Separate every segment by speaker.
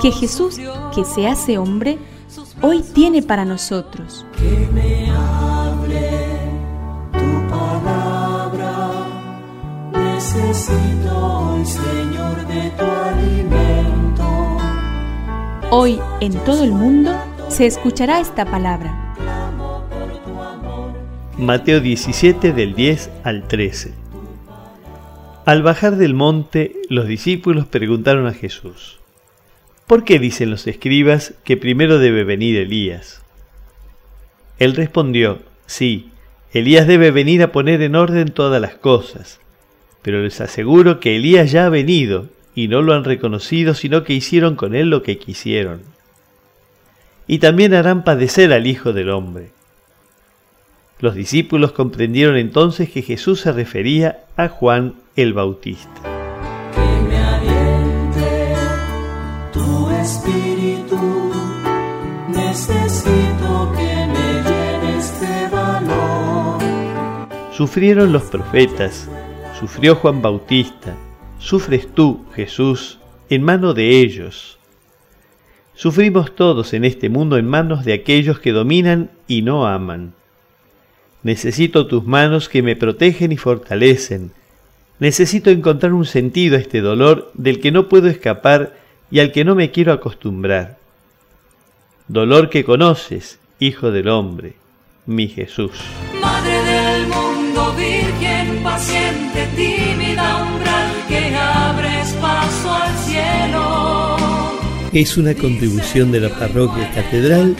Speaker 1: que Jesús, que se hace hombre, hoy tiene para nosotros.
Speaker 2: Que me hable tu palabra, necesito hoy, Señor, de tu alimento.
Speaker 1: Hoy en todo el mundo se escuchará esta palabra.
Speaker 3: Mateo 17 del 10 al 13. Al bajar del monte, los discípulos preguntaron a Jesús, ¿por qué dicen los escribas que primero debe venir Elías? Él respondió, sí, Elías debe venir a poner en orden todas las cosas, pero les aseguro que Elías ya ha venido y no lo han reconocido, sino que hicieron con él lo que quisieron. Y también harán padecer al Hijo del Hombre. Los discípulos comprendieron entonces que Jesús se refería a Juan el Bautista.
Speaker 2: Necesito que me llenes de valor.
Speaker 3: Sufrieron los profetas, sufrió Juan Bautista, sufres tú, Jesús, en mano de ellos. Sufrimos todos en este mundo en manos de aquellos que dominan y no aman. Necesito tus manos que me protegen y fortalecen. Necesito encontrar un sentido a este dolor del que no puedo escapar y al que no me quiero acostumbrar. Dolor que conoces, Hijo del Hombre, mi Jesús.
Speaker 4: Madre del mundo, virgen paciente, tímida umbral que abres paso al cielo.
Speaker 3: Es una contribución de la parroquia catedral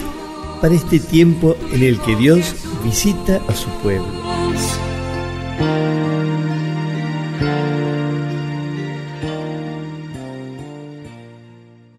Speaker 3: para este tiempo en el que Dios visita a su pueblo.